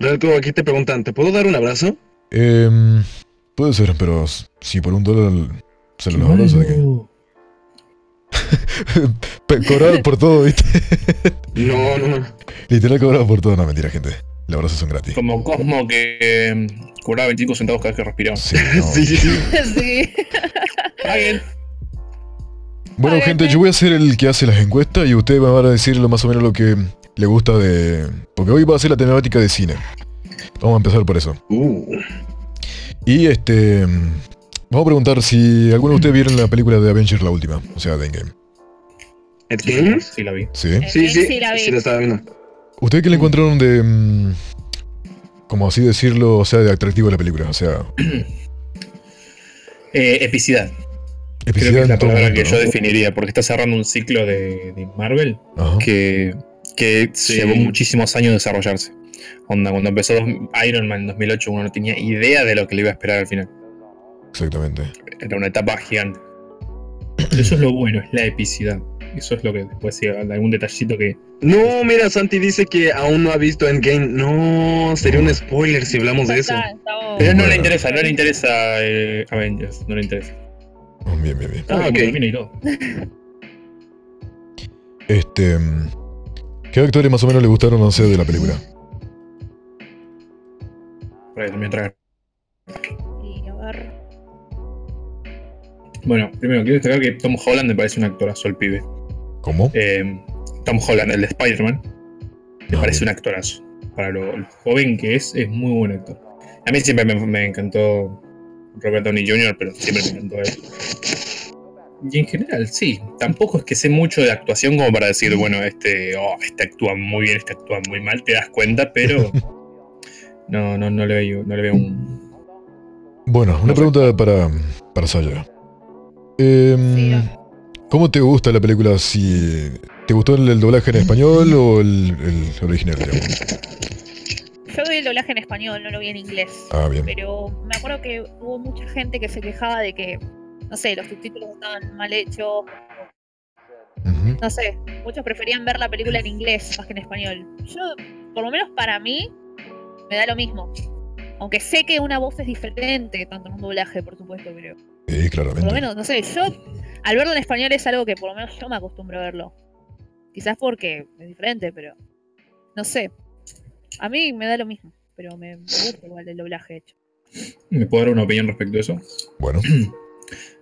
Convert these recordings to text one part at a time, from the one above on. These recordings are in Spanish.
Reto, aquí te preguntan, ¿te puedo dar un abrazo? Eh, puede ser, pero si por un dólar se lo abrazo de qué. cobrado por todo, ¿viste? No, no, no. Literal cobrado por todo, no mentira, gente. Los abrazos son gratis. Como Cosmo que eh, cobraba 25 centavos cada vez que respiraba. Sí, no. Sí, sí. Bueno, gente, yo voy a ser el que hace las encuestas y ustedes me van a decir lo más o menos lo que le gusta de... Porque hoy va a ser la temática de cine. Vamos a empezar por eso. Uh, Y este... Vamos a preguntar si alguno de ustedes vieron la película de Avengers, la última. O sea, de Endgame. ¿Ed Games? Sí, la vi. ¿Sí? Sí, sí, Sí, la vi. sí, lo estaba viendo. ¿Ustedes qué le encontraron de... mm, como así decirlo, o sea, de atractivo de la película? O sea, Eh, epicidad. Creo epicidad que es la palabra momento, que yo definiría, porque está cerrando un ciclo de, de Marvel Ajá. que, que Sí. llevó muchísimos años desarrollarse. Onda, cuando empezó Iron Man en 2008 uno no tenía idea de lo que le iba a esperar al final. Exactamente. Era una etapa gigante. Eso es lo bueno, es la epicidad. Eso es lo que después sí, algún detallito que... No, mira, Santi dice que aún no ha visto Endgame. No, sería un spoiler si hablamos de eso. Pero no le interesa, no le interesa eh, Avengers, no le interesa. Oh, bien, bien, bien. Ah, ok. termina y todo. Este... ¿Qué actores más o menos le gustaron, no sé, de la película? Bueno, primero quiero destacar que Tom Holland me parece un actorazo el pibe. ¿Cómo? Eh, Tom Holland, el de Spider-Man, me Ah, parece bien. un actorazo. Para lo, lo joven que es, es muy buen actor. A mí siempre me, me encantó Robert Downey Jr., pero siempre me encantó él. Y en general, sí. Tampoco es que sé mucho de actuación como para decir, bueno, este, oh, este actúa muy bien, este actúa muy mal, te das cuenta, pero no, no, no le veo, no le veo un. Bueno, una No sé. pregunta para, para Saya. Em, ¿Cómo te gusta la película? Si ¿Te gustó el, el doblaje en español o el, el original? digamos? Yo vi el doblaje en español, no lo vi en inglés. Ah, bien. Pero me acuerdo que hubo mucha gente que se quejaba de que, no sé, los subtítulos estaban mal hechos. No sé, muchos preferían ver la película en inglés más que en español. Yo, por lo menos para mí, me da lo mismo. Aunque sé que una voz es diferente, tanto en un doblaje, por supuesto, pero Sí, por lo claramente. menos, no sé, yo al verlo en español es algo que por lo menos yo me acostumbro a verlo. Quizás porque es diferente, pero no sé. A mí me da lo mismo, pero me, me gusta igual el doblaje hecho. ¿Me puedo dar una opinión respecto a eso? Bueno,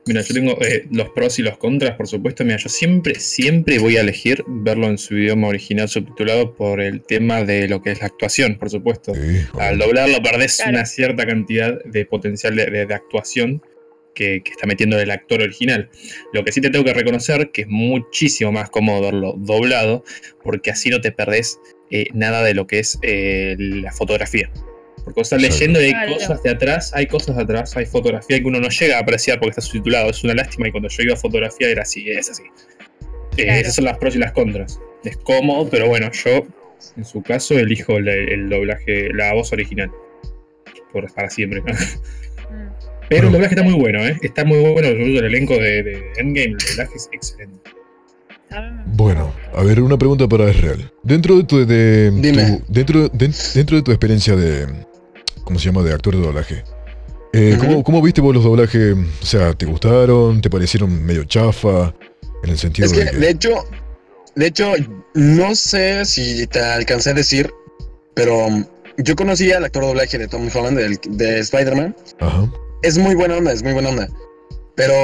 Mira, yo tengo eh, los pros y los contras, por supuesto. Mira, yo siempre, siempre voy a elegir verlo en su idioma original subtitulado por el tema de lo que es la actuación, por supuesto. sí, Al doblarlo perdés Claro. una cierta cantidad de potencial de, de- de actuación que, que está metiendo el actor original. Lo que sí te tengo que reconocer que es muchísimo más cómodo verlo doblado, porque así no te perdés eh, nada de lo que es eh, la fotografía. Porque estás leyendo y hay Claro. cosas de atrás, hay cosas de atrás, hay fotografía que uno no llega a apreciar porque está subtitulado. Es una lástima y cuando yo iba a fotografía era así, es así. Eh, esas son las pros y las contras. Es cómodo, pero bueno, yo en su caso elijo el, el doblaje, la voz original. Por, para siempre. Mm. Pero Bueno. el doblaje está muy bueno, ¿eh? Está muy bueno. El elenco de, de Endgame, el doblaje es excelente. Bueno, a ver, una pregunta para Israel. Dentro de tu, de, Dime. tu- dentro, de- dentro de tu experiencia de, ¿cómo se llama?, de actor de doblaje. eh. ¿cómo, cómo viste vos los doblajes? O sea, ¿te gustaron? ¿Te parecieron medio chafa? En el sentido Es que, de que... de hecho, de hecho, no sé si te alcancé a decir, pero um, yo conocí al actor de doblaje de Tom Holland, del- de Spider-Man. Ajá. Es muy buena onda, es muy buena onda. Pero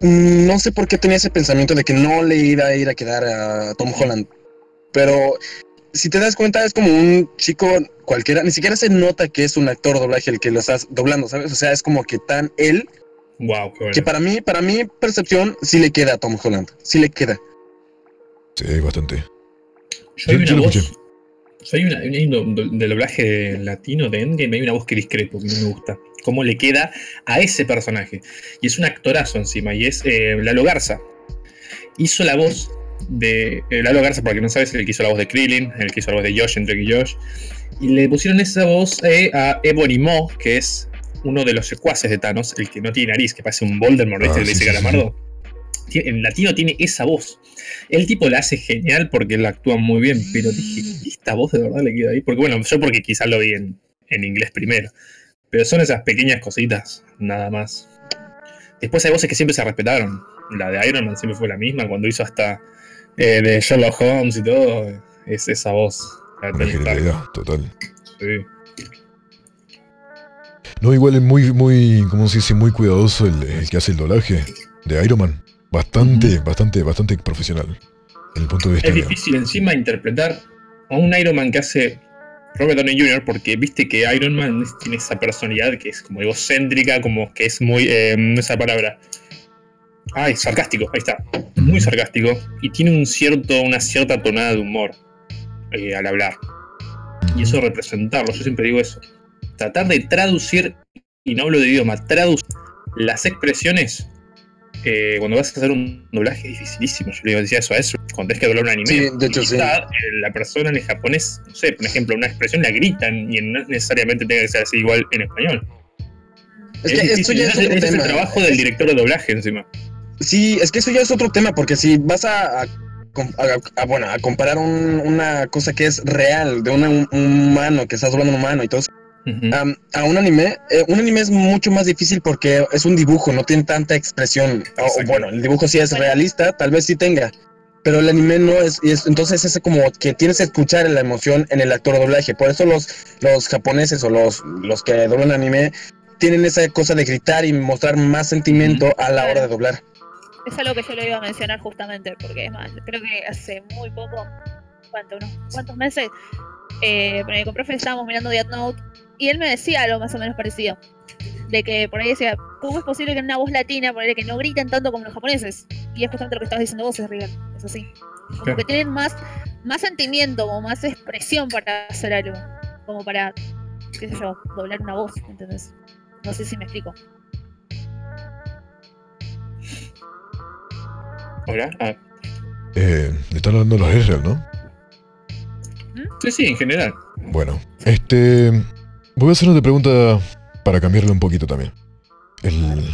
mm, no sé por qué tenía ese pensamiento de que no le iba a ir a quedar a Tom Holland. Pero si te das cuenta, es como un chico cualquiera. Ni siquiera se nota que es un actor doblaje el que lo estás doblando, ¿sabes? O sea, es como que tan él Wow, qué bueno. que para mí, para mi percepción, sí le queda a Tom Holland. Sí le queda. Sí, bastante. Yo una yo lo voz. escuché. yo hay una, hay un do- do- del doblaje latino de Endgame, hay una voz que discrepo, que no me gusta. Cómo le queda a ese personaje. Y es un actorazo encima, y es eh, Lalo Garza. Hizo la voz de. eh, Lalo Garza, para que no sabes, el que hizo la voz de Krillin, el que hizo la voz de Josh en Drake y Josh. Y le pusieron esa voz eh, a Ebony Maw, que es uno de los secuaces de Thanos, el que no tiene nariz, que parece un Voldemort, ¿viste? Ah, sí, dice sí, sí. Calamardo. tie- en latino tiene esa voz. El tipo la hace genial porque él actúa muy bien, pero dije, ¿y esta voz de verdad le queda ahí? Porque bueno, yo porque quizás lo vi en, en inglés primero. Pero son esas pequeñas cositas, nada más. Después hay voces que siempre se respetaron. La de Iron Man siempre fue la misma, cuando hizo hasta eh, de Sherlock Holmes y todo, es esa voz. La total. Sí. No, igual es muy, muy, ¿cómo se dice? Muy cuidadoso el, el que hace el doblaje de Iron Man. Bastante, bastante, bastante profesional. En el punto de vista Es difícil encima interpretar a un Iron Man que hace Robert Downey Jr. porque viste que Iron Man tiene esa personalidad que es como egocéntrica, como que es muy... eh, esa palabra... Ay, sarcástico, ahí está. Muy sarcástico y tiene un cierto, una cierta tonada de humor eh, al hablar. Y eso representarlo, yo siempre digo eso. Tratar de traducir, y no hablo de idioma, traducir las expresiones eh, cuando vas a hacer un doblaje es dificilísimo. Yo le decía eso a eso. Cuando tenés que doblar un anime. Sí, de hecho, sí. eh, La persona en el japonés, no sé, por ejemplo, una expresión la gritan y no necesariamente tenga que ser así igual en español. Es que esto ya es otro es tema. el trabajo del director de doblaje encima. Sí, es que eso ya es otro tema, porque si vas a, a com- a- a- bueno, a comparar un- una cosa que es real, de una- un humano, que estás doblando un humano y todo eso, a un anime, eh, un anime es mucho más difícil porque es un dibujo, no tiene tanta expresión. O- bueno, el dibujo sí es realista, tal vez sí tenga, pero el anime no es, y es entonces es como que tienes que escuchar la emoción en el actor de doblaje. Por eso los, los japoneses o los, los que doblan anime tienen esa cosa de gritar y mostrar más sentimiento a la hora de doblar. Es algo que yo le iba a mencionar justamente, porque es más, creo que hace muy poco, ¿cuánto? Unos cuantos meses, eh, con el profe estábamos mirando Death Note y él me decía algo más o menos parecido. De que por ahí decía, ¿cómo es posible que en una voz latina, por ahí que no griten tanto como los japoneses? Y es justamente lo que estabas diciendo vos, es River, es así. Como Claro. que tienen más, más sentimiento, como más expresión para hacer algo. Como para, qué sé yo, doblar una voz, ¿entendés? No sé si me explico. Hola. Ah, Eh, le están hablando los Israel, ¿no? sí, sí, en general. Bueno, este. Voy a hacer una pregunta para cambiarle un poquito también. El.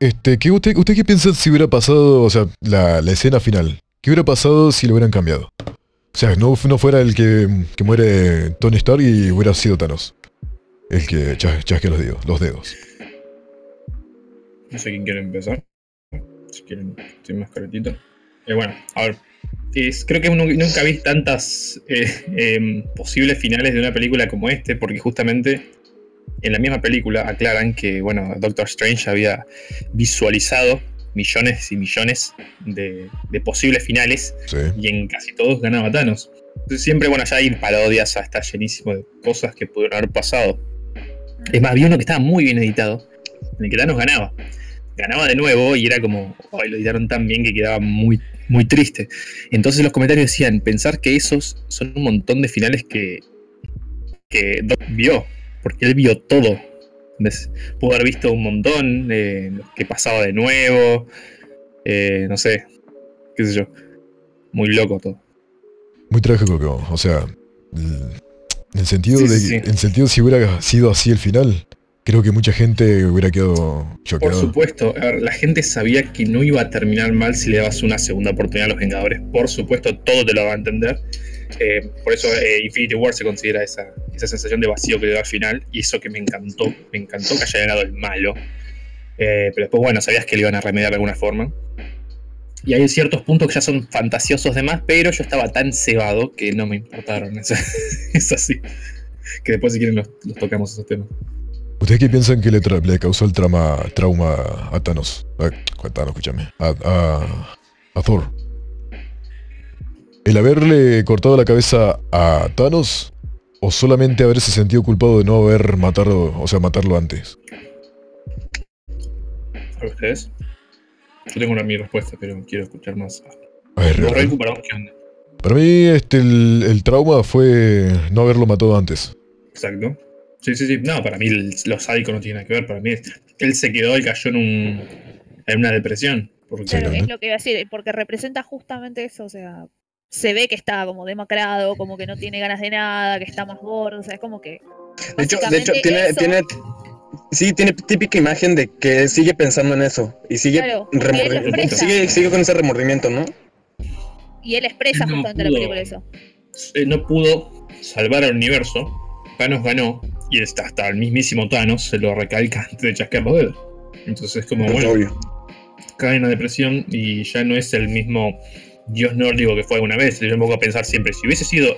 Este, ¿qué usted, ¿usted qué piensa si hubiera pasado, o sea, la, la escena final? ¿Qué hubiera pasado si lo hubieran cambiado? O sea, no, no fuera el que, que muere Tony Stark y hubiera sido Thanos. El que chas- chasquea los dedos. Los dedos. No sé quién quiere empezar. Si quieren, estoy más caretito. Eh, bueno, a ver. es- creo que nu- nunca vi tantas eh, em, posibles finales de una película como este, porque justamente en la misma película aclaran que, bueno, Doctor Strange había visualizado millones y millones de, de posibles finales Sí. y en casi todos ganaba Thanos. Entonces siempre, bueno, ya hay parodias, está llenísimo de cosas que pudieron haber pasado. Es más, había uno que estaba muy bien editado, en el que Thanos ganaba. Ganaba de nuevo y era como, ay, lo editaron tan bien que quedaba muy, muy triste. Entonces los comentarios decían, pensar que esos son un montón de finales que, que Doc vio, porque él vio todo. Pudo haber visto un montón, eh, que pasaba de nuevo, eh, no sé, qué sé yo. Muy loco todo. Muy trágico, o sea, en el sentido Sí, de, sí, sí. en sentido si hubiera sido así el final, creo que mucha gente hubiera quedado Por choqueada. supuesto, a ver, la gente sabía que no iba a terminar mal si le dabas una segunda oportunidad a los Vengadores. Por supuesto, todo te lo va a entender. Eh, por eso eh, Infinity War se considera esa, esa sensación de vacío que le da al final. Y eso que me encantó. Me encantó que haya ganado el malo. Eh, pero después, bueno, sabías que le iban a remediar de alguna forma. Y hay ciertos puntos que ya son fantasiosos de más, pero yo estaba tan cebado que no me importaron. Es, es así. Que después, si quieren, los, los tocamos esos temas. ¿Ustedes qué piensan que le, tra- le causó el trauma, trauma a Thanos? A, a Thanos, escúchame. A, a, a Thor. ¿El haberle cortado la cabeza a Thanos? ¿O solamente haberse sentido culpado de no haber matado, o sea, matarlo antes? ¿A ustedes? Yo tengo una mi respuesta, pero quiero escuchar más. A ver, Vos, para vos, ¿qué onda? para mí este, el, el trauma fue no haberlo matado antes. Exacto. Sí, sí, sí. No, para mí el- lo sádico no tiene nada que ver. Para mí él se quedó, él cayó en, un, en una depresión. Porque, Claro, también. es lo que iba a decir, porque representa justamente eso, o sea, se ve que está como demacrado, como que no tiene ganas de nada, que está más gordo, o sea, es como que... De hecho, de hecho tiene, eso- tiene, sí, tiene típica imagen de que sigue pensando en eso y sigue, Claro, y él remordi- expresa. sigue, sigue con ese remordimiento, ¿no? Y él expresa No justamente en la película eso. No pudo salvar al universo. Thanos ganó. Y está hasta el mismísimo Thanos se lo recalca antes de chasquear los dedos. Entonces es como, Pues bueno, obvio. cae en la depresión y ya no es el mismo dios nórdico que fue alguna vez. Yo me pongo a pensar siempre, si hubiese sido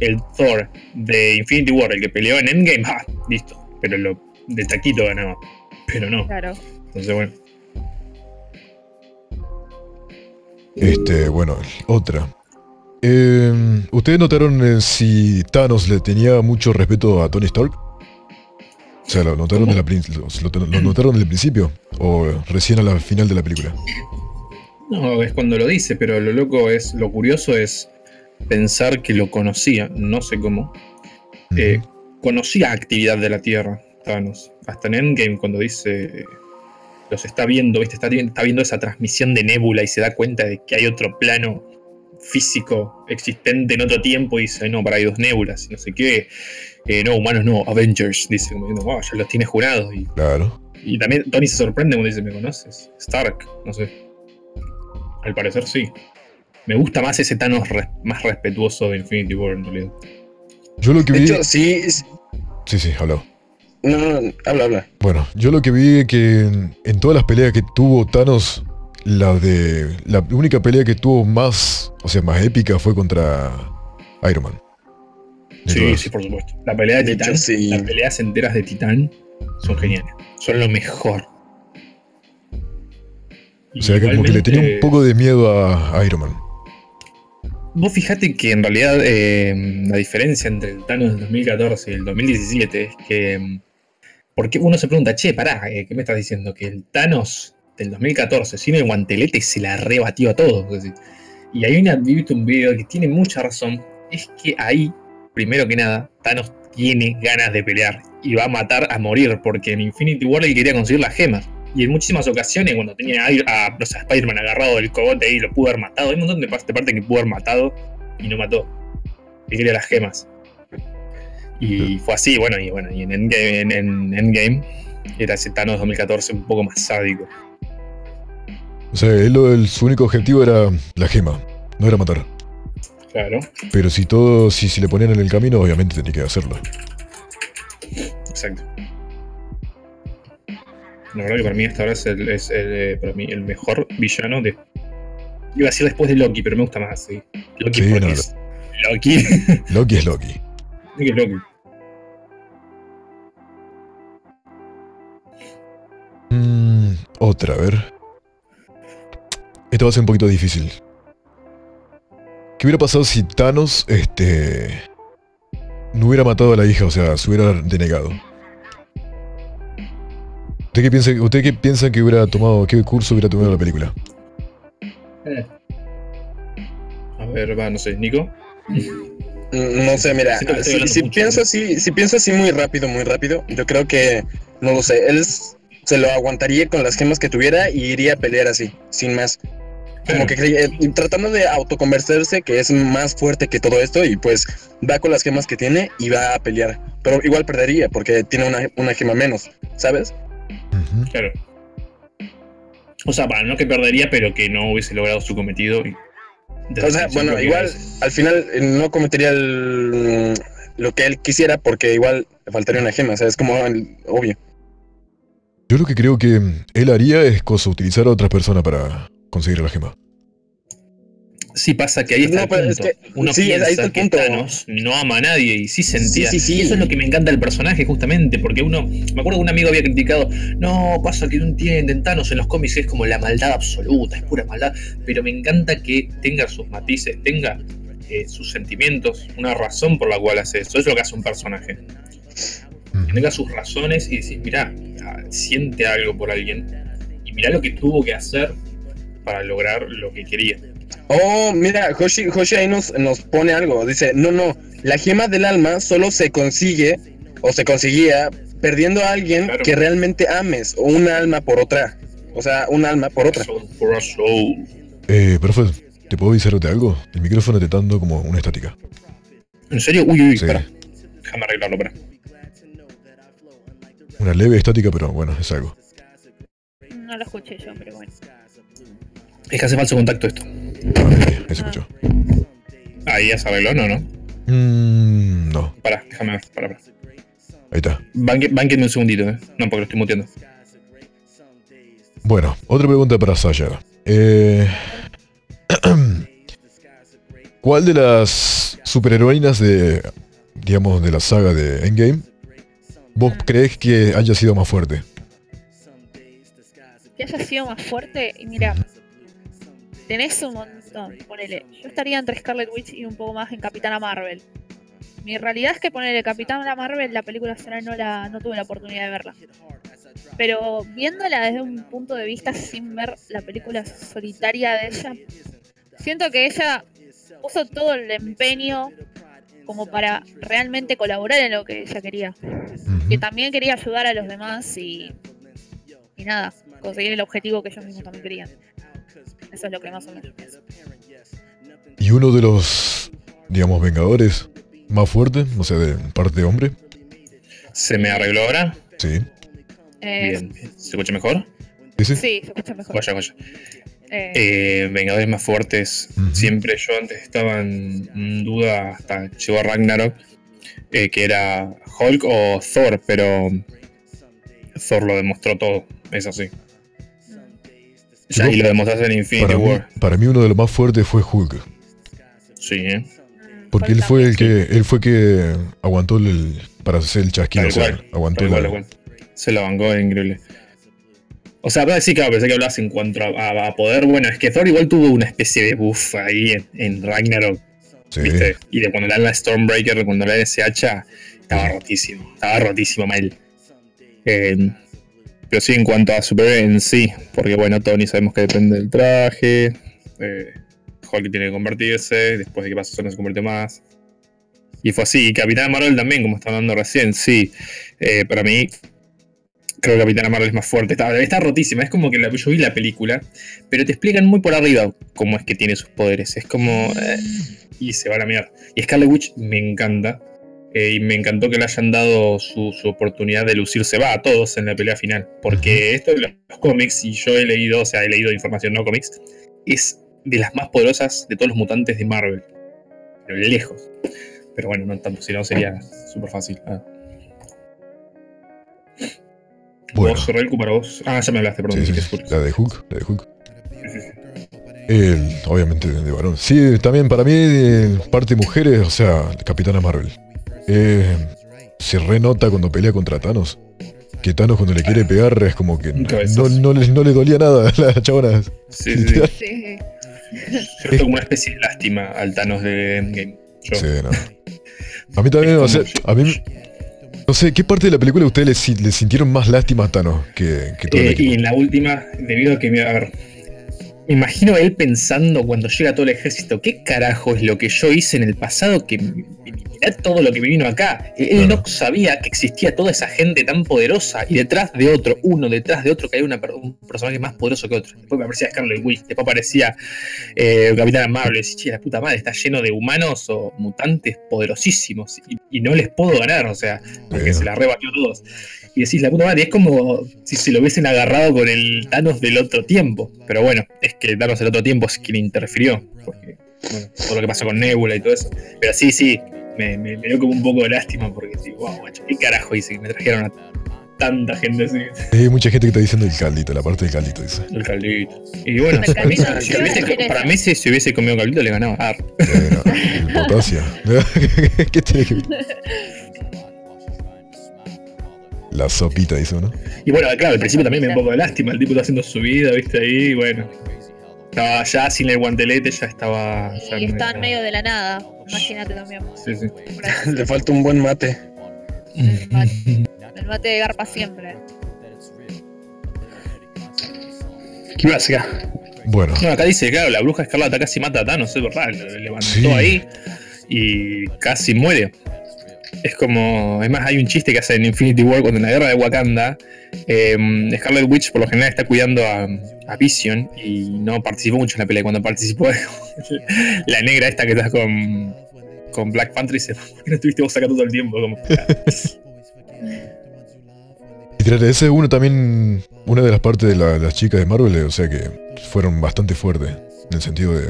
el Thor de Infinity War el que peleó en Endgame, ¡ah! Listo. Pero lo de taquito ganaba. Pero no. Claro. Entonces, bueno. Este, bueno, otra. Eh, ¿Ustedes notaron eh, si Thanos le tenía mucho respeto a Tony Stark? O sea, ¿lo notaron, de la lo, notaron del principio? ¿O recién a la final de la película? No, es cuando lo dice, pero lo loco es, lo curioso es pensar que lo conocía, no sé cómo. Eh, conocía actividad de la Tierra, Thanos. Hasta en Endgame, cuando dice. Los está viendo, ¿viste? Está, está viendo esa transmisión de Nebula y se da cuenta de que hay otro plano físico existente en otro tiempo y dice, no, para hay dos nébulas y no sé qué. Eh, no, humanos no, Avengers, dice, como diciendo, wow, ya los tiene jurados. Y, Claro. y también Tony se sorprende cuando dice, ¿me conoces? Stark, no sé. Al parecer sí. Me gusta más ese Thanos res- más respetuoso de Infinity War en realidad. Yo lo que De vi... hecho, sí. es- Sí, sí, habló. No, no, no, habla, habla. Bueno, yo lo que vi es que en, en todas las peleas que tuvo Thanos, la de. La única pelea que tuvo más, o sea, más épica fue contra Iron Man. Sí, todas. sí, por supuesto. La pelea de, De Titán, hecho, sí. las peleas enteras de Titán son geniales. Son lo mejor. O sea, que como que le tenía un poco de miedo a, a Iron Man. Vos fijate que en realidad eh, la diferencia entre el Thanos del 2014 y el 2017 es que. Porque uno se pregunta, che, pará, eh, ¿qué me estás diciendo? Que el Thanos del 2014 sin el guantelete se la rebatió a todos. Y hay una, un video que tiene mucha razón. Es que ahí, primero que nada, Thanos tiene ganas de pelear y va a matar a morir, porque en Infinity War él quería conseguir las gemas. Y en muchísimas ocasiones, cuando tenía a, a, Spider-Man agarrado del cogote y lo pudo haber matado, hay un montón de partes que pudo haber matado y no mató. Y quería las gemas. Y fue así, bueno, y bueno, y en Endgame, en, en Endgame era ese Thanos 2014 un poco más sádico. O sea, él, el- su único objetivo era la gema, no era matar. Claro, Pero si todo, si se le ponían en el camino, obviamente tenía que hacerlo. exacto. La verdad que para mí esta ahora es, el, es el, eh, para mí el mejor villano de. Iba a decir después de Loki, pero me gusta más, sí. Loki Sí, porque no, es Loki. Loki es Loki. Loki. Mm, otra, a ver. Esto va a ser un poquito difícil. ¿Qué hubiera pasado si Thanos, este... No hubiera matado a la hija, o sea, se hubiera denegado? ¿Usted qué piensa, usted qué piensa que hubiera tomado, qué curso hubiera tomado la película? A ver, va, no sé, Nico. Mm, No sé, mira, si, pienso así, si pienso así muy rápido, muy rápido, yo creo que, no lo sé, él se lo aguantaría con las gemas que tuviera y iría a pelear así, sin más. Como que creía- y tratando de autoconvencerse que es más fuerte que todo esto y pues va con las gemas que tiene y va a pelear. Pero igual perdería porque tiene una, una gema menos, ¿sabes? Claro. O sea, para no que perdería, pero que no hubiese logrado su cometido. y- O sea, bueno, igual es- al final eh, no cometería el- lo que él quisiera porque igual le faltaría una gema, o sea, es como el- obvio. Yo lo que creo que él haría es cosa, utilizar a otras personas para conseguir la gema. Sí, pasa que ahí está No, el punto. es que- Uno sí, piensa ahí está el que punto. Thanos no ama a nadie y sí sentía. Sí, sí, sí. Y eso es lo que me encanta del personaje, justamente, porque uno. Me acuerdo que un amigo había criticado. No, pasa que no entienden. Thanos en los cómics es como la maldad absoluta, es pura maldad. Pero me encanta que tenga sus matices, tenga eh, sus sentimientos, una razón por la cual hace eso. Eso es lo que hace un personaje. Que tenga sus razones y decís, mirá, ah, siente algo por alguien y mirá lo que tuvo que hacer para lograr lo que quería. Oh, mira, Hoshi, Hoshi ahí nos, nos pone algo. Dice, no, no, la gema del alma solo se consigue o se conseguía perdiendo a alguien Claro. que realmente ames o un alma por otra. O sea, un alma por otra. For a soul. Eh, profe, ¿te puedo avisarte algo? El micrófono te está dando como una estática. ¿En serio? Uy, uy, Sí. espera. Déjame arreglarlo, espera. Una leve estática, pero bueno, es algo. No lo escuché yo, pero bueno. Es que hace falso contacto esto. Ahí se escuchó. Ahí ya se arregló, ¿no? ¿no? Mm, no, Pará, déjame ver. Pará, pará. ahí está. Banque- Bánquenme un segundito, ¿eh? No, porque lo estoy muteando. Bueno, otra pregunta para Sasha. Eh, ¿Cuál de las superheroínas de, digamos, de la saga de Endgame, vos crees que haya sido más fuerte? Que haya sido más fuerte, y mira, tenés un montón. Ponele, yo estaría entre Scarlet Witch y un poco más en Capitana Marvel. Mi realidad es que ponerle Capitana Marvel, la película sola no la no tuve la oportunidad de verla. Pero viéndola desde un punto de vista sin ver la película solitaria de ella, siento que ella puso todo el empeño como para realmente colaborar en lo que ella quería. Que también quería ayudar a los demás y, y nada, conseguir el objetivo que ellos mismos también querían. Eso es lo que más o menos pienso. Y uno de los, digamos, vengadores más fuertes, o sea, de parte de hombre. ¿Se me arregló ahora? Sí. Eh, Bien. ¿Se escucha mejor? ¿Sí? sí? Sí, se escucha mejor. Vaya, vaya. Eh, Eh, Vengadores más fuertes. Siempre yo antes estaba en duda hasta llegó a Ragnarok. eh, que era Hulk o Thor, pero Thor lo demostró todo. Es así. y lo demostraste en Infinity Para mí, War. para mí uno de los más fuertes fue Hulk. Sí, ¿eh? Porque él fue el que, él fue que aguantó el, para hacer el chasquido, o sea, aguantó Tal la. Se lo bancó, es increíble. O sea, sí, claro, pensé que hablabas en cuanto a, a- a poder. Bueno, es que Thor igual tuvo una especie de buff ahí en, en Ragnarok, Sí. ¿viste? Y de cuando le dan la Stormbreaker, cuando le dan ese hacha, estaba Sí. rotísimo. Estaba rotísimo mal. Eh, pero sí, en cuanto a superhéroe en sí, porque bueno, Tony sabemos que depende del traje. Eh, tiene que convertirse, después de que pasa eso no se convierte más. Y fue así. Y Capitán Marvel también, como estaba hablando recién, sí. Eh, para mí, creo que Capitana Marvel es más fuerte. Está, está rotísima. Es como que la- yo vi la película, pero te explican muy por arriba cómo es que tiene sus poderes. Es como. eh, y se va a la mierda. Y Scarlet Witch me encanta. Eh, y me encantó que le hayan dado su, su oportunidad de lucirse. Va a todos en la pelea final. Porque esto de los, los cómics, y yo he leído, o sea, he leído información no cómics, es de las más poderosas de todos los mutantes de Marvel. Pero lejos. Pero bueno, no tanto, si no sería súper fácil. Ah. Bueno. Vos, Relku, para vos. Ah, ya me hablaste, perdón. Sí, sí, que sí. es La de Hulk, la de sí. El, obviamente de varón. Sí, también para mí, eh, parte mujeres, o sea, Capitana Marvel. Eh, se renota cuando pelea contra Thanos. Que Thanos cuando le quiere pegar es como que no, no, le, no le dolía nada a la chabona. Sí, sí, como una especie de lástima al Thanos de Endgame. Yo. Sí, no. A mí también, o sea, a mí... No sé, ¿qué parte de la película ustedes le, si- le sintieron más lástima a Thanos que, que todo el Eh, equipo? y en la última, debido a que, a ver, me imagino él pensando cuando llega todo el ejército, ¿qué carajo es lo que yo hice en el pasado que mirá todo lo que me vino acá? Él Claro. no sabía que existía toda esa gente tan poderosa y detrás de otro, uno detrás de otro, que hay una, un personaje más poderoso que otro. Después me aparecía Scarlet Witch, después aparecía eh, Capitán Marvel, y decía, che, la puta madre, está lleno de humanos o mutantes poderosísimos y, y no les puedo ganar, o sea, porque se la rebatió todos. Y decís, la puta madre, es como si se lo hubiesen agarrado con el Thanos del otro tiempo. Pero bueno, es que Thanos del otro tiempo es quien interfirió. Porque, bueno, todo lo que pasó con Nebula y todo eso. Pero sí, sí, me, me, me dio como un poco de lástima porque digo, wow, macho, ¿qué carajo hice? Que me trajeron a tanta gente así. Hay mucha gente que está diciendo el caldito, la parte del caldito, dice. El caldito. Y bueno, El para mí, caldito, si ¿qué hubiese- para mí si, si hubiese comido caldito le ganaba. Ah, Eh, no, el potasio. ¿Qué tiene que ver? La sopita, dice uno. Y bueno, claro, al principio también me dio un poco de lástima. El tipo está haciendo su vida, viste ahí, y bueno. Estaba ya sin el guantelete, ya estaba. ya Y no está en medio de la nada. Imagínate también. Sí, sí. Le falta un buen mate. El mate, el mate de garpa siempre. ¿Qué ibas acá? Bueno, No, acá dice, claro, la bruja escarlata casi mata a Thanos, es verdad, lo levantó Sí. ahí y casi muere. Es como, es más, hay un chiste que hace en Infinity War cuando en la guerra de Wakanda, eh, Scarlet Witch por lo general está cuidando a, a Vision y no participó mucho en la pelea. Cuando participó la negra esta que está con, con Black Panther dice, ¿por qué no estuviste vos acá todo el tiempo? Como, ese es uno también, una de las partes de la- las chicas de Marvel, o sea que fueron bastante fuertes, en el sentido de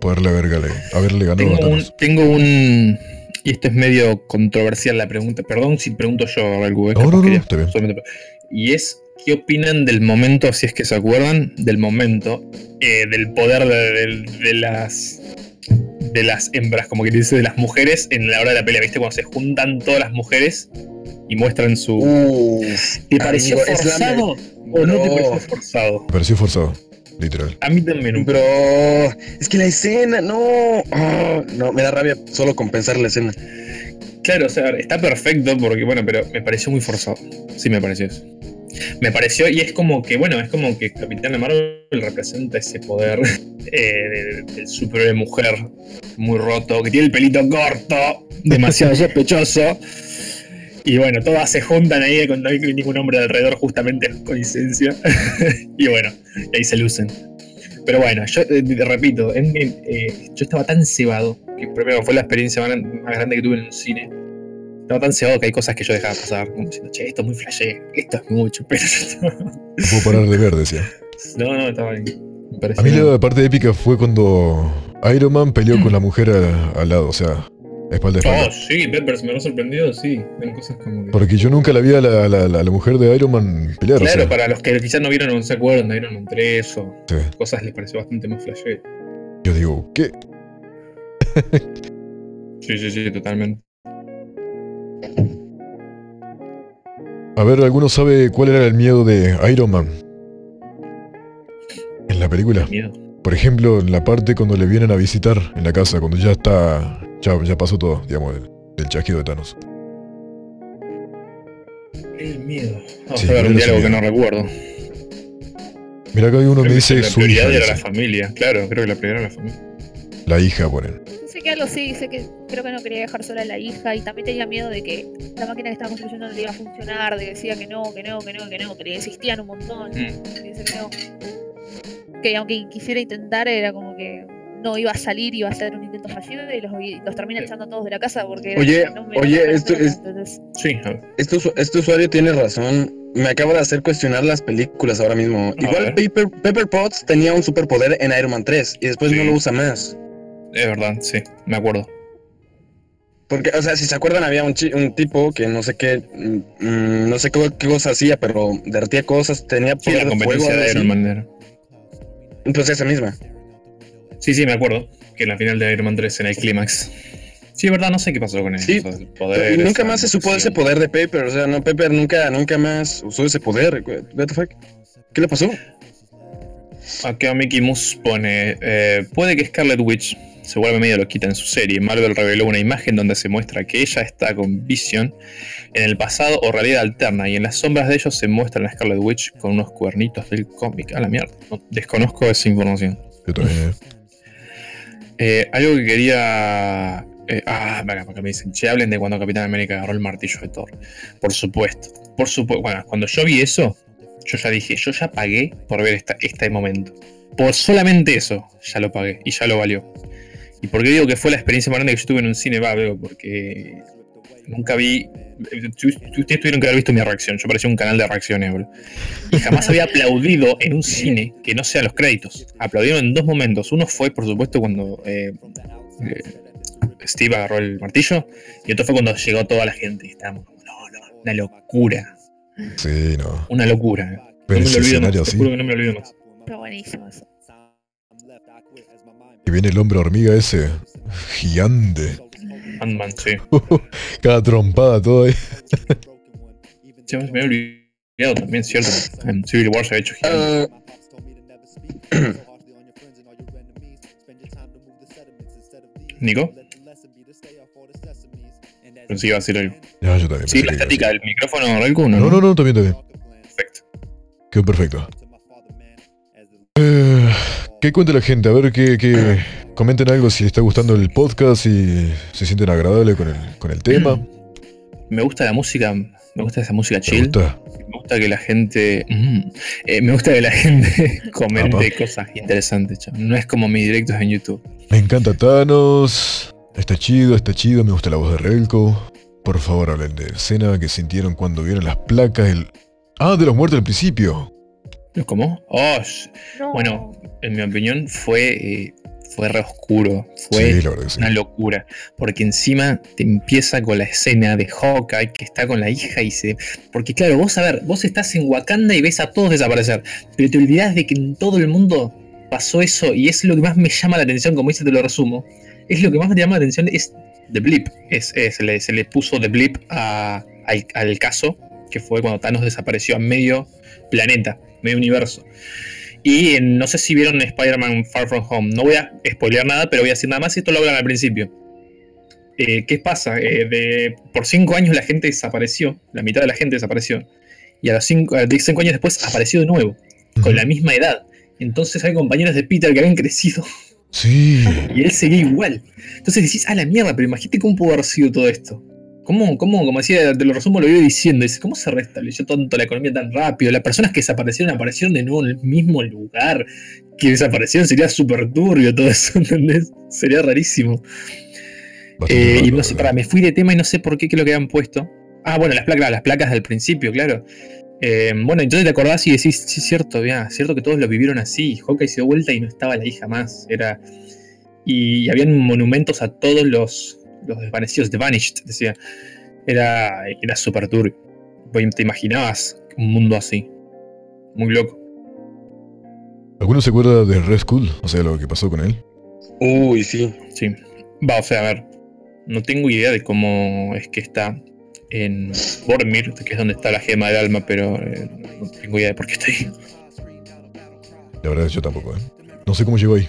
poderle haberle, haberle ganado a Tengo un, Thanos. tengo un. Y esto es medio controversial la pregunta. Perdón si pregunto yo algo. eh, No, no, no, está bien. solamente- Y es. ¿Qué opinan del momento, si es que se acuerdan, del momento eh, del poder de, de- de las de las hembras, como que dice, de las mujeres en la hora de la pelea? ¿Viste? Cuando se juntan todas las mujeres y muestran su. ¿Te pareció amigo, es la forzado o no te pareció forzado? Me pareció forzado, literal. A mí también un Bro, es que la escena, no. Ah, no, me da rabia solo con pensar la escena. Claro, o sea, está perfecto porque, bueno, pero me pareció muy forzado. Sí, me pareció eso. Me pareció, y es como que, bueno, es como que Capitana Marvel representa ese poder eh, de- del superhéroe mujer muy roto, que tiene el pelito corto, demasiado sospechoso. Y bueno, todas se juntan ahí cuando no hay ningún hombre alrededor, justamente coincidencia. y bueno, ahí se lucen. Pero bueno, yo eh, te repito, Endgame, eh, yo estaba tan cebado, que primero fue la experiencia más, más grande que tuve en un cine. Estaba tan cebado que hay cosas que yo dejaba pasar, como diciendo, che, esto es muy flashé, esto es mucho, pero yo estaba- No puedo parar de ver, decía. No, no, estaba. Me A mí la parte épica fue cuando Iron Man peleó con la mujer al lado, o sea, espalda a Oh, sí, Peppers me lo ha sorprendido, sí. Ven cosas como que. Porque yo nunca la vi a la, la- la- la mujer de Iron Man pelear, o Claro, sea. para los que quizás no vieron o no se acuerdan de Iron Man 3 o sí. cosas les pareció bastante más flashé. Yo digo, ¿qué? Sí, sí, sí, totalmente. A ver, ¿alguno sabe cuál era el miedo de Iron Man? En la película. Miedo. Por ejemplo, en la parte cuando le vienen a visitar en la casa, cuando ya está. Ya, ya pasó todo, digamos, del, del chasquido de Thanos. El miedo. Vamos Sí, a ver un diálogo que no recuerdo. Mira acá hay uno Creo que dice la su hija. prioridad era la familia, claro, creo que la prioridad era la familia. La hija ponen. Sé que algo sí, sé que creo que no quería dejar sola a la hija y también tenía miedo de que la máquina que estaba construyendo no le iba a funcionar, de que decía que no, que no, que no, que no, que le insistían un montón. Mm. que dice que no. Que aunque quisiera intentar, era como que no iba a salir, iba a ser un intento fallido y los, y los termina echando a todos de la casa porque Oye, no me- oye, esto es- entonces- Sí, a ver. Este, este usuario tiene razón. Me acaba de hacer cuestionar las películas ahora mismo. A Igual. Pepper, Pepper Potts tenía un superpoder en Iron Man 3 y después Sí. no lo usa más. es verdad, sí, me acuerdo. Porque, o sea, si se acuerdan, había un, chi- un tipo que no sé qué, mm, mm, no sé qué, qué cosa hacía, pero derretía cosas, tenía Sí, poder la de fuego. de. Iron Man era. Pues esa misma. Sí, sí, me acuerdo. Que en la final de Iron Man 3 en el clímax. Sí, es verdad, no sé qué pasó con él. Sí, el poder, nunca más se supo ese poder de Pepper. O sea, no, Pepper nunca, nunca más usó ese poder. What the fuck? ¿Qué le pasó? Acá Mickey Mouse pone: eh, Puede que Scarlet Witch se vuelva medio loquita en su serie. Marvel reveló una imagen donde se muestra que ella está con Vision en el pasado o realidad alterna, y en las sombras de ellos se muestra a Scarlet Witch con unos cuernitos del cómic. A la mierda, no- desconozco esa información. Yo también. eh. Eh, algo que quería. eh, ah, acá, acá me dicen, che, hablen de cuando Capitán América agarró el martillo de Thor. Por supuesto. Por supuesto. Bueno, cuando yo vi eso, yo ya dije, yo ya pagué por ver esta, este momento. Por solamente eso, ya lo pagué y ya lo valió. ¿Y por qué digo que fue la experiencia más grande que yo tuve en un cine? Va, veo, porque nunca vi. Ustedes tuvieron que haber visto mi reacción. Yo parecía un canal de reacciones, bro. Y jamás había aplaudido en un cine que no sea los créditos. Aplaudieron en dos momentos. Uno fue, por supuesto, cuando eh, eh, Steve agarró el martillo. Y otro fue cuando llegó toda la gente. Y estábamos como, no, no, una locura. Sí, no. Una locura. Ver no me lo olvido más. Te juro que no me lo olvido más. Está buenísimo eso. Y viene el hombre hormiga ese. Gigante. Ant-Man, sí. Cada trompada, todo ahí. Sí, me había olvidado también, ¿cierto? En Civil War se había hecho gigante. Ah, ¿Nico? Pensé que iba a decir algo. Yo también. Sí, la estática del micrófono, Relco, ¿no? decir. No, no, no, también, también. Perfecto. Quedó perfecto. ¿Qué cuenta la gente? A ver, que, que comenten algo si les está gustando el podcast, si se sienten agradables con el, con el tema. Me gusta la música, me gusta esa música ¿Te chill. gusta? Me gusta que la gente. mm, eh, me gusta que la gente comente Apa. cosas interesantes, chaval. No es como mis directos en YouTube. Me encanta Thanos. Está chido, está chido. Me gusta la voz de Relco. Por favor, hablen de escena que sintieron cuando vieron las placas. El... Ah, de los muertos al principio. ¿Cómo? Oh, No. bueno, en mi opinión fue, eh, fue re oscuro. Fue Sí, sí. una locura. Porque encima te empieza con la escena de Hawkeye que está con la hija y se. Porque claro, vos a ver, vos estás en Wakanda y ves a todos desaparecer. Pero te olvidás de que en todo el mundo pasó eso. Y es lo que más me llama la atención, como dice, te lo resumo. Es lo que más me llama la atención es The Blip. Es, es- se, le, se le puso The Blip a- al, al caso, que fue cuando Thanos desapareció a medio planeta, medio universo. Y eh, no sé si vieron Spider-Man Far From Home. No voy a spoilear nada, pero voy a decir nada más. Esto lo hablan al principio. Eh, ¿Qué pasa? Eh, de, por cinco años la gente desapareció. La mitad de la gente desapareció. Y a los cinco, cinco años después apareció de nuevo. Con la misma edad. Entonces hay compañeros de Peter que habían crecido. Sí. Y él seguía igual. Entonces decís, a la mierda, pero imagínate cómo pudo haber sido todo esto. ¿Cómo, cómo, como decía, te lo resumo, lo iba diciendo, dice, ¿cómo se restableció tanto la economía tan rápido? Las personas que desaparecieron aparecieron de nuevo en el mismo lugar que desaparecieron, sería súper turbio todo eso, ¿entendés? Sería rarísimo. Eh, y no sé, para, me fui de tema y no sé por qué, qué es lo que habían puesto. Ah, bueno, las placas, las placas del principio, claro. Eh, bueno, entonces te acordás y decís, sí, cierto, ya, cierto que todos lo vivieron así. Hawkeye se dio vuelta y no estaba la hija más. Era. Y habían monumentos a todos los, los desvanecidos, The Vanished, decía. Era, era súper turbio. ¿Te imaginabas un mundo así? Muy loco. ¿Alguno se acuerda de Red Skull? O sea, lo que pasó con él. Uy, sí. Sí. Va, o sea, a ver. No tengo idea de cómo es que está en Bormir, que es donde está la gema del alma, pero eh, no tengo idea de por qué está ahí. La verdad es que yo tampoco, ¿eh? No sé cómo llegó ahí.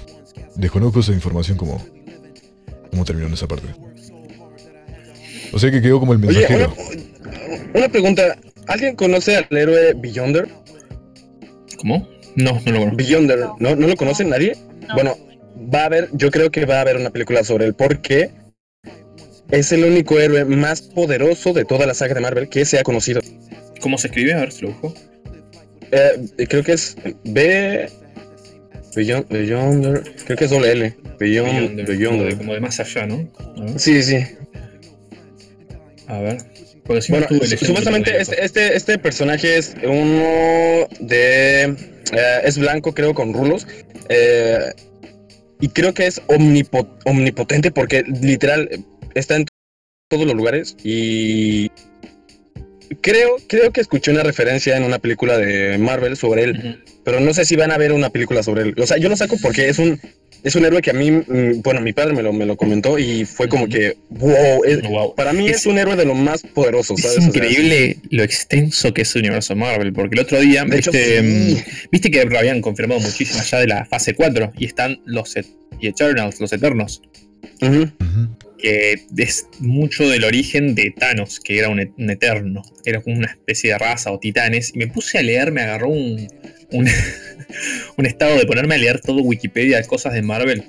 Desconozco esa información como... ¿Cómo terminó en esa parte? O sea que quedó como el Oye, mensajero. una, una pregunta. ¿Alguien conoce al héroe Beyonder? ¿Cómo? No, no lo conozco. Beyonder, ¿no, ¿no lo conoce nadie? No. Bueno, va a haber, yo creo que va a haber una película sobre él porque es el único héroe más poderoso de toda la saga de Marvel que se ha conocido. ¿Cómo se escribe? A ver si lo busco. Eh, creo que es B. Beyon- Beyonder. Creo que es doble L. Beyond, Beyonder, como, de, Beyonder. como de más allá, ¿no? Sí, sí. A ver. Porque si no Bueno, supuestamente este, este, este personaje es uno de... eh, es blanco, creo, con rulos. eh, y creo que es omnipo- omnipotente porque literal está en todos los lugares y... Creo, creo que escuché una referencia en una película de Marvel sobre él, pero no sé si van a ver una película sobre él. O sea, yo lo saco porque es un, es un héroe que a mí, mm, bueno, mi padre me lo, me lo comentó y fue como que, wow, es- Wow. para mí es, Es- un héroe de lo más poderoso, Es ¿sabes? O sea, increíble lo extenso que es el universo Marvel, porque el otro día, de hecho, este, sí. mm, viste que lo habían confirmado muchísimo allá de la fase 4 y están los et- y Eternals, los Eternos. Ujú. Que es mucho del origen de Thanos, que era un, et- un eterno, era como una especie de raza o titanes, y me puse a leer, me agarró un, un, un estado de ponerme a leer todo Wikipedia de cosas de Marvel,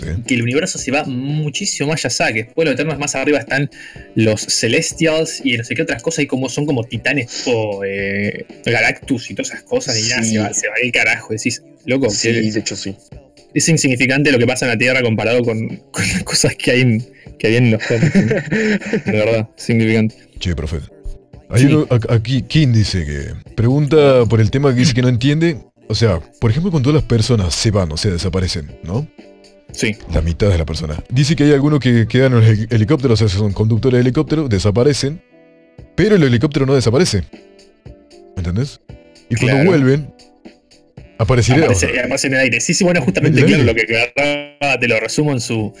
Sí. que el universo se va muchísimo más allá, que después de los Eternos más arriba están los Celestials y no sé qué otras cosas, y como son como titanes tipo eh, Galactus y todas esas cosas, y se va, se va el carajo, decís, loco, Sí, que de hecho sí. Es insignificante lo que pasa en la Tierra comparado con, con las cosas que hay en, que hay en los cómics. De verdad, significante. Che, profe. Hay Sí. uno aquí, King dice que pregunta por el tema que dice que no entiende. O sea, por ejemplo, cuando las personas se van, o sea, desaparecen, ¿no? Sí, La mitad de la persona. Dice que hay algunos que quedan en el heli- helicóptero, o sea, son conductores de helicóptero, desaparecen, pero el helicóptero no desaparece. ¿Entendés? Y cuando vuelven, aparecería. aparece, aparece en el aire. Sí, sí, bueno, justamente, claro, lo que agarraba, te lo resumo en su,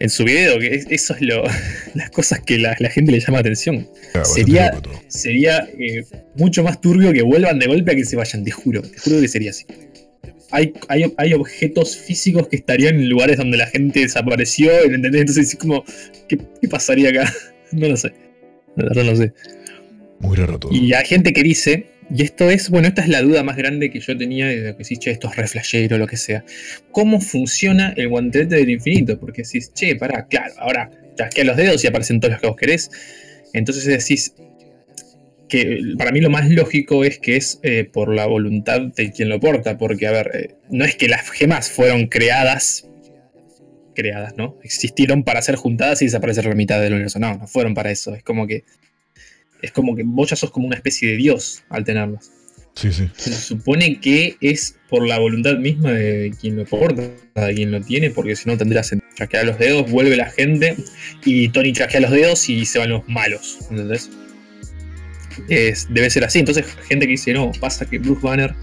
en su video, que es- eso es lo, las cosas que la, la gente le llama atención. Ah, sería-. Sería eh, mucho más turbio que vuelvan de golpe a que se vayan, te juro, te juro que sería así. Hay, hay, hay objetos físicos que estarían en lugares donde la gente desapareció, ¿entendés? Entonces es como, ¿qué, qué pasaría acá? No lo sé. La verdad no sé. Muy raro todo. Y hay gente que dice, y esto es, bueno, esta es la duda más grande que yo tenía desde que decís, che, esto es re flashero, lo que sea. ¿Cómo funciona el guantelete del infinito? Porque decís, che, pará, claro, ahora chasqueas los dedos y aparecen todos los que vos querés. Entonces decís que para mí lo más lógico es que es eh, por la voluntad de quien lo porta, porque, a ver, eh, no es que las gemas fueron creadas, creadas, ¿no? Existieron para ser juntadas y desaparecer la mitad del universo. No, no fueron para eso. Es como que es como que vos ya sos como una especie de dios al tenerlas. Sí, sí. Se supone que es por la voluntad misma de quien lo porta, de quien lo tiene, porque si no tendría sentido. Chasquear los dedos, vuelve la gente y Tony chasquea los dedos y se van los malos, ¿entendés? Es, debe ser así. Entonces, gente que dice, no, pasa que Bruce Banner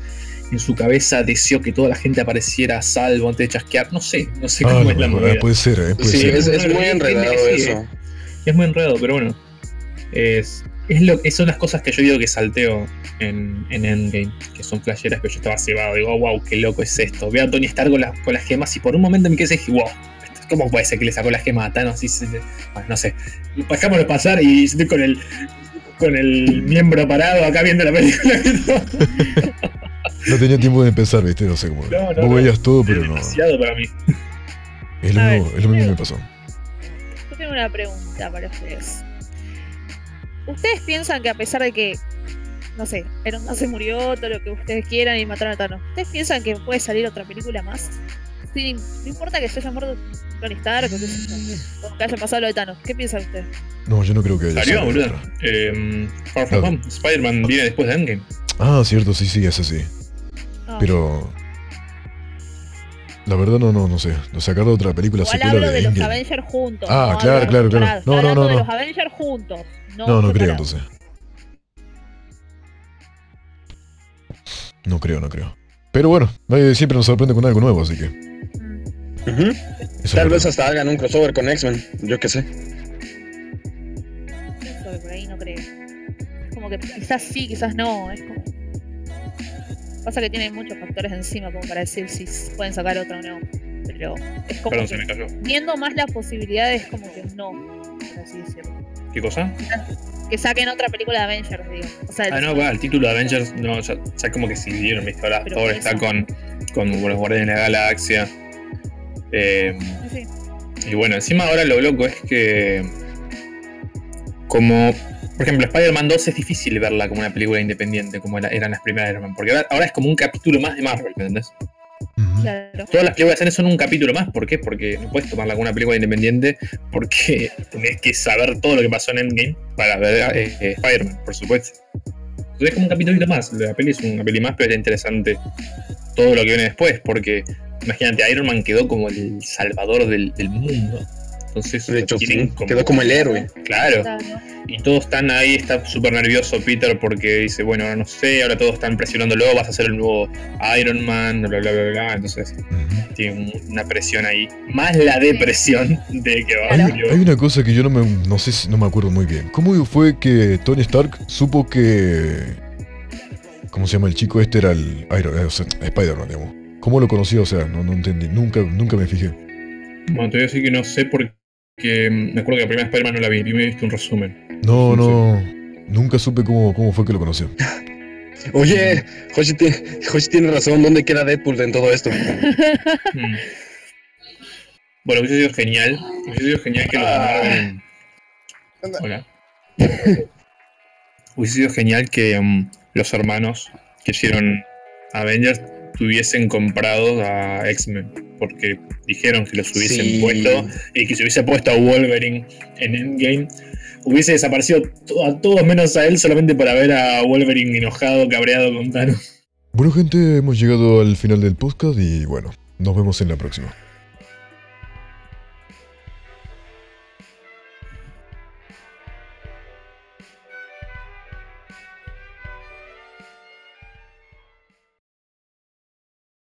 en su cabeza deseó que toda la gente apareciera a salvo antes de chasquear. No sé, no sé Ah, cómo no, es la movida. puede ser, eh, puede Sí, ser. es, es muy enredado sí, eso. Es muy enredado, pero bueno. Es, es lo, es- son las cosas que yo digo que salteo en, en Endgame, que son flasheras, pero yo estaba cebado. Digo, oh, wow, qué loco es esto. Veo a Tony Stark con, las- con las gemas y por un momento me quedé y dije, wow, ¿cómo puede ser que le sacó las gemas a Thanos? Y se- bueno, no sé. Dejámoslo pasar y estoy con el, con el miembro parado acá viendo la película. No tenía tiempo de pensar, viste, no sé cómo. No, no, Vos no. veías todo, pero no. demasiado para mí. Es lo, mismo, es lo mismo que me pasó. Yo tengo una pregunta para ustedes. ¿Ustedes piensan que a pesar de que, no sé, Iron Man se murió, todo lo que ustedes quieran y mataron a Thanos, ¿ustedes piensan que puede salir otra película más? Sí, no importa que se haya muerto Tony Stark o, que haya pasado lo de Thanos. ¿Qué piensan ustedes? No, yo no creo que haya Salió, boludo. otra. Eh, Far From Claro. Home. Spider-Man viene después de Endgame. Ah, cierto, sí, sí, ese sí. No. Pero. La verdad no, no, no sé. Sacar otra película Igual secuela hablo de de los. Avengers juntos. Ah, no claro, claro, claro. No, no, no, de no. los Avengers juntos. No, No, no creo entonces. No creo, no creo. Pero bueno, nadie siempre nos sorprende con algo nuevo, así que. Tal vez hasta hagan un crossover con X-Men, yo qué sé. Por ahí no creo. Es como que quizás sí, quizás no. Es como. Pasa que tiene muchos factores encima como para decir si pueden sacar otra o no. Pero es como Perdón, que viendo más las posibilidades como que no, por así decirlo. ¿Qué cosa? Que saquen otra película de Avengers, digo. O sea, Ah, no, va, el título de Avengers, no, ya, ya como que se dieron, ¿viste? Ahora Thor está con, con los Guardianes de la Galaxia. Eh, sí, y bueno, encima ahora lo loco es que. Como. Por ejemplo, Spider-Man 2 es difícil verla como una película independiente, como era- eran las primeras de Iron Man. Porque ahora, ahora es como un capítulo más de Marvel, ¿me ¿entendés? Claro. Todas las películas de Sony son un capítulo más. ¿Por qué? Porque no puedes tomarla como una película independiente. Porque tenés que saber todo lo que pasó en Endgame para ver eh, eh, Spider-Man, por supuesto. Entonces es como un capítulo más. La peli es una peli más, pero era interesante todo lo que viene después. Porque imagínate, Iron Man quedó como el salvador del, del mundo. Entonces De hecho, quedó como el héroe. Claro. Claro. Y todos están ahí, está súper nervioso Peter porque dice, bueno, ahora no sé, ahora todos están presionándolo, vas a ser el nuevo Iron Man, bla, bla, bla, bla. Entonces tiene un- una presión ahí. Más la depresión de que va Hay, hay una cosa que yo no me, no sé si no me acuerdo muy bien. ¿Cómo fue que Tony Stark supo que ¿cómo se llama el chico este era el Iron, eh, o sea, Spider-Man, digamos? ¿Cómo lo conoció? O sea, no, no entendí, nunca nunca me fijé. Bueno, te voy a decir que no sé porque mm, me acuerdo que la primera Spider-Man no la vi, vi me he visto un resumen. No, no, nunca supe cómo, cómo fue que lo conoció. Oye, Hoshi tiene, Hoshi tiene razón, ¿dónde queda Deadpool en todo esto? Mm. Bueno, hubiese sido genial. Hubiese sido genial que los de Marvel. Hola. Hubiese sido genial que mm, los hermanos que hicieron Avengers tuviesen comprado a X-Men. Porque dijeron que los hubiesen Sí. puesto y que se hubiese puesto a Wolverine en Endgame. Hubiese desaparecido a todos menos a él solamente para ver a Wolverine enojado, cabreado con Thanos. Bueno gente, hemos llegado al final del podcast y bueno, nos vemos en la próxima.